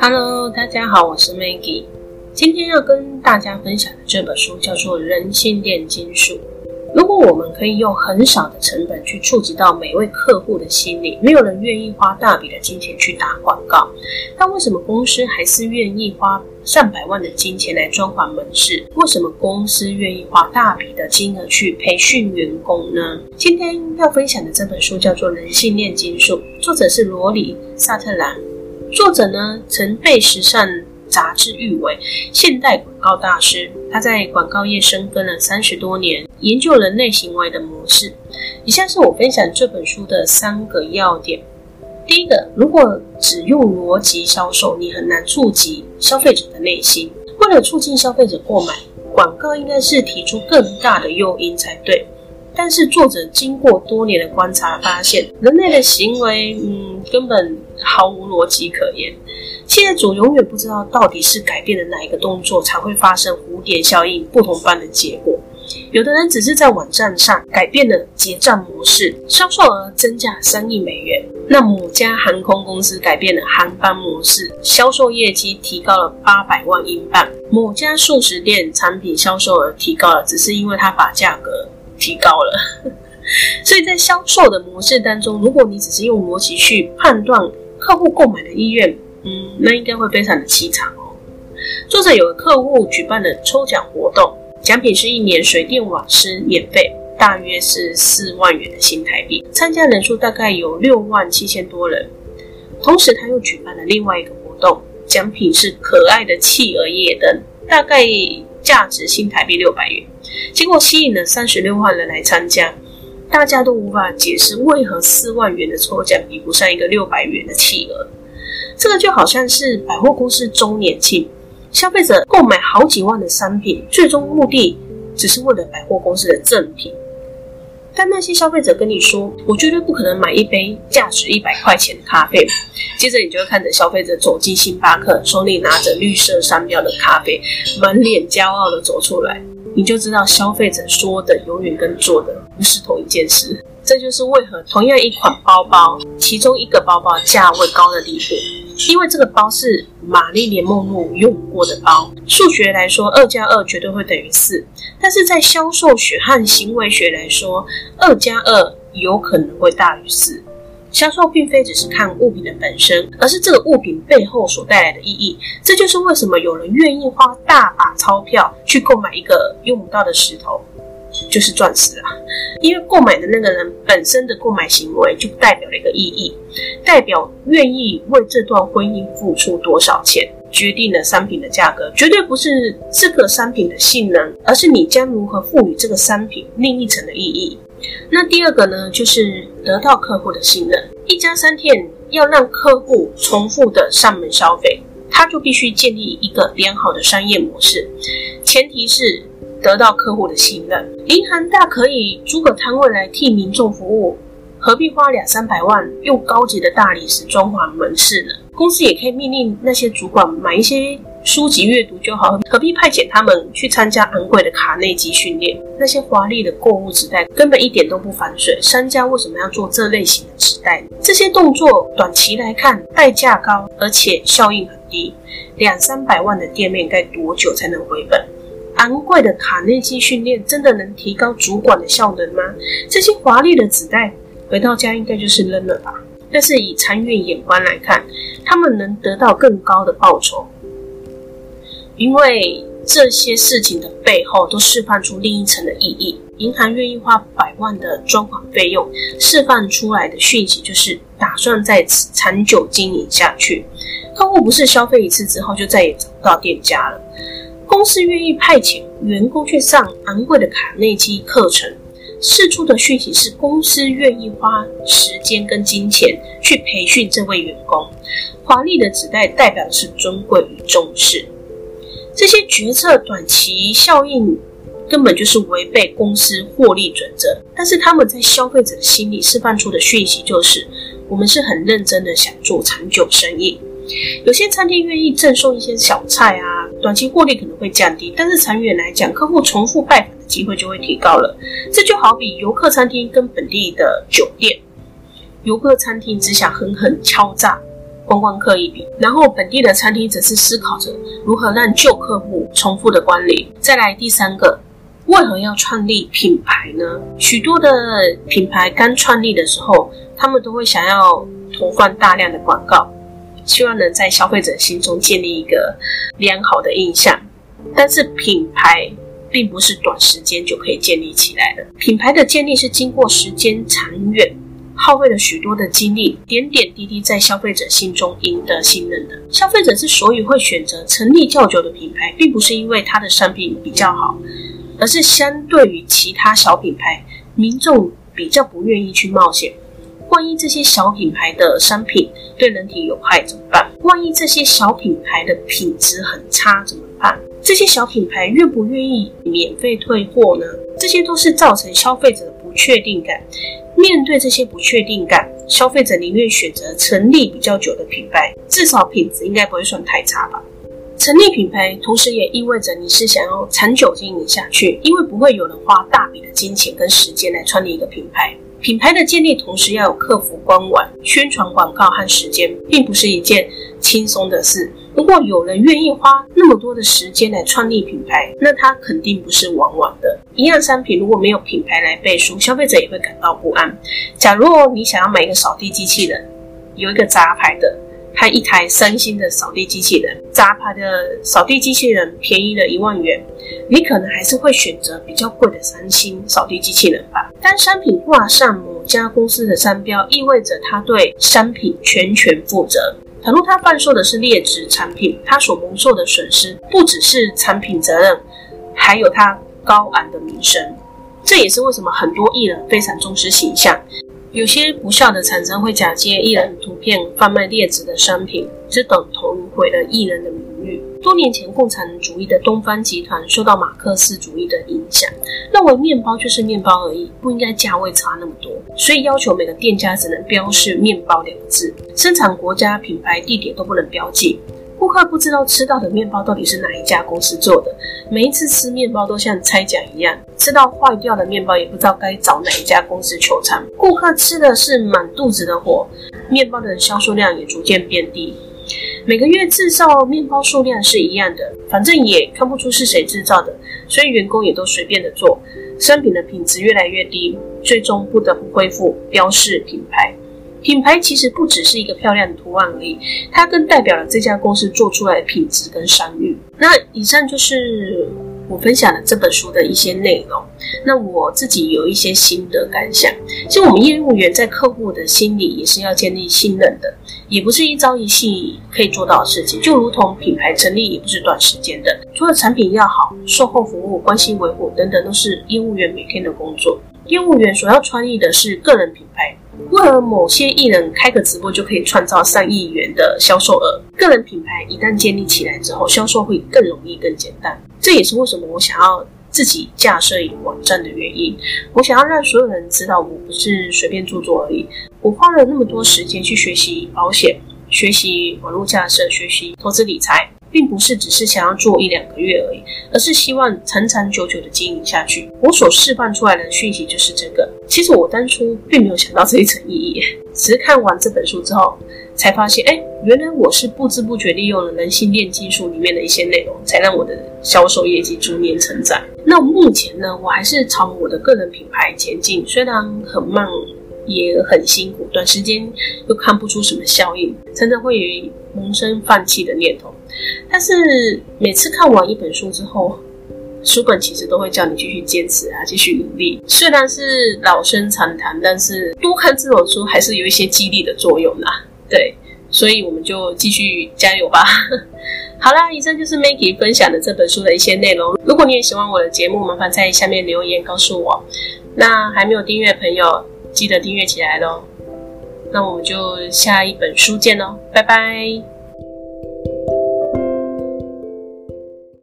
Hello，大家好，我是 Maggie。今天要跟大家分享的这本书叫做《人性炼金术》。如果我们可以用很少的成本去触及到每位客户的心理，没有人愿意花大笔的金钱去打广告。但为什么公司还是愿意花上百万的金钱来装潢门市？为什么公司愿意花大笔的金额去培训员工呢？今天要分享的这本书叫做《人性炼金术》，作者是罗里·萨特兰。作者呢，曾被时尚杂志誉为现代广告大师，他在广告业深耕了三十多年，研究人类行为的模式。以下是我分享这本书的三个要点。第一个，如果只用逻辑销售，你很难触及消费者的内心。为了促进消费者购买，广告应该是提出更大的诱因才对。但是作者经过多年的观察，发现人类的行为，嗯，根本毫无逻辑可言。企业主永远不知道到底是改变了哪一个动作才会发生蝴蝶效应不同般的结果。有的人只是在网站上改变了结账模式，销售额增加三亿美元；那某家航空公司改变了航班模式，销售业绩提高了八百万英镑；某家速食店产品销售额提高了，只是因为它把价格提高了。所以在销售的模式当中，如果你只是用逻辑去判断客户购买的意愿，嗯，那应该会非常的凄惨哦。作者有个客户举办了抽奖活动，奖品是一年水电瓦斯免费，大约是四万元的新台币。参加人数大概有六万七千多人。同时，他又举办了另外一个活动，奖品是可爱的企鹅夜灯，大概价值新台币六百元。结果吸引了三十六万人来参加，大家都无法解释为何四万元的抽奖比不上一个六百元的企鹅。这个就好像是百货公司周年庆，消费者购买好几万的商品，最终目的只是为了百货公司的赠品。但那些消费者跟你说：“我绝对不可能买一杯价值一百块钱的咖啡。”接着你就会看着消费者走进星巴克，手里拿着绿色商标的咖啡，满脸骄傲的走出来，你就知道消费者说的永远跟做的不是同一件事。这就是为何同样一款包包，其中一个包包价位高的地步。因为这个包是玛丽莲梦露用过的包，数学来说，二加二绝对会等于四。但是在销售学和行为学来说，二加二有可能会大于四。销售并非只是看物品的本身，而是这个物品背后所带来的意义。这就是为什么有人愿意花大把钞票去购买一个用不到的石头。就是钻石啊，因为购买的那个人本身的购买行为就代表了一个意义，代表愿意为这段婚姻付出多少钱，决定了商品的价格。绝对不是这个商品的性能，而是你将如何赋予这个商品另一层的意义。那第二个呢，就是得到客户的信任。一家商店要让客户重复的上门消费，他就必须建立一个良好的商业模式，前提是。得到客户的信任，银行大可以租个摊位来替民众服务，何必花两三百万用高级的大理石装潢门市呢？公司也可以命令那些主管买一些书籍阅读就好，何必派遣他们去参加昂贵的卡内基训练？那些华丽的购物纸袋根本一点都不防水，商家为什么要做这类型的纸袋？这些动作短期来看代价高，而且效应很低，两三百万的店面该多久才能回本？昂贵的卡内基训练真的能提高主管的效能吗？这些华丽的纸袋回到家应该就是扔了吧？但是以长远眼光来看，他们能得到更高的报酬，因为这些事情的背后都释放出另一层的意义。银行愿意花百万的装潢费用，释放出来的讯息就是打算在此长久经营下去。客户不是消费一次之后就再也找不到店家了。公司愿意派遣员工去上昂贵的卡内基课程，释出的讯息是公司愿意花时间跟金钱去培训这位员工。华丽的纸袋代表是尊贵与重视。这些决策短期效应根本就是违背公司获利准则，但是他们在消费者的心里释放出的讯息就是：我们是很认真的想做长久生意。有些餐厅愿意赠送一些小菜啊，短期获利可能会降低，但是长远来讲，客户重复拜访的机会就会提高了。这就好比游客餐厅跟本地的酒店，游客餐厅只想狠狠敲诈观光客一笔，然后本地的餐厅则是思考着如何让旧客户重复的光临。再来第三个，为何要创立品牌呢？许多的品牌刚创立的时候，他们都会想要投放大量的广告，希望能在消费者心中建立一个良好的印象。但是品牌并不是短时间就可以建立起来的，品牌的建立是经过时间长远，耗费了许多的精力，点点滴滴在消费者心中赢得信任的。消费者之所以会选择成立较久的品牌，并不是因为它的商品比较好，而是相对于其他小品牌，民众比较不愿意去冒险。万一这些小品牌的商品对人体有害怎么办？万一这些小品牌的品质很差怎么办？这些小品牌愿不愿意免费退货呢？这些都是造成消费者的不确定感。面对这些不确定感，消费者宁愿选择成立比较久的品牌，至少品质应该不会算太差吧。成立品牌，同时也意味着你是想要长久经营下去，因为不会有人花大笔的金钱跟时间来创立一个品牌。品牌的建立，同时要有客服、官网、宣传、广告和时间，并不是一件轻松的事。如果有人愿意花那么多的时间来创立品牌，那他肯定不是玩玩的。一样商品如果没有品牌来背书，消费者也会感到不安。假如你想要买一个扫地机器人，有一个杂牌的，和一台三星的扫地机器人，杂牌的扫地机器人便宜了一万元，你可能还是会选择比较贵的三星扫地机器人吧。当商品挂上某家公司的商标，意味着他对商品全权负责。倘若他贩售的是劣质产品，他所蒙受的损失不只是产品责任，还有他高昂的名声。这也是为什么很多艺人非常重视形象。有些不肖的厂商会假借艺人图片贩卖劣质的商品，只等同于毁了艺人的名誉。多年前，共产主义的东方集团受到马克思主义的影响，认为面包就是面包而已，不应该价位差那么多。所以要求每个店家只能标示“面包”两字，生产国家、品牌、地点都不能标记。顾客不知道吃到的面包到底是哪一家公司做的，每一次吃面包都像猜奖一样，吃到坏掉的面包也不知道该找哪一家公司求偿。顾客吃的是满肚子的火，面包的销售量也逐渐变低。每个月制造面包数量是一样的，反正也看不出是谁制造的，所以员工也都随便的做。商品的品质越来越低，最终不得不恢复标示品牌。品牌其实不只是一个漂亮的图案而已，它更代表了这家公司做出来的品质跟商誉。那以上就是我分享的这本书的一些内容。那我自己有一些心得感想。其实我们业务员在客户的心里也是要建立信任的，也不是一朝一夕可以做到的事情。就如同品牌成立也不是短时间的，除了产品要好，售后服务、关系维护等等，都是业务员每天的工作。业务员所要创立的是个人品牌。为何某些艺人开个直播就可以创造上亿元的销售额？个人品牌一旦建立起来之后，销售会更容易、更简单。这也是为什么我想要自己架设一个网站的原因。我想要让所有人知道，我不是随便做做而已。我花了那么多时间去学习保险、学习网络架设、学习投资理财。并不是只是想要做一两个月而已，而是希望长长久久的经营下去。我所释放出来的讯息就是这个。其实我当初并没有想到这一层意义，只是看完这本书之后，才发现，哎，原来我是不知不觉利用了人性炼金术里面的一些内容，才让我的销售业绩逐年成长。那目前呢，我还是朝我的个人品牌前进，虽然很慢，也很辛苦，短时间又看不出什么效应，常常会萌生放弃的念头。但是每次看完一本书之后，书本其实都会叫你继续坚持啊，继续努力。虽然是老生常谈，但是多看这种书还是有一些激励的作用啦。对，所以我们就继续加油吧。好啦，以上就是 Maggie 分享的这本书的一些内容。如果你也喜欢我的节目，麻烦在下面留言告诉我。那还没有订阅的朋友，记得订阅起来喽。那我们就下一本书见喽，拜拜。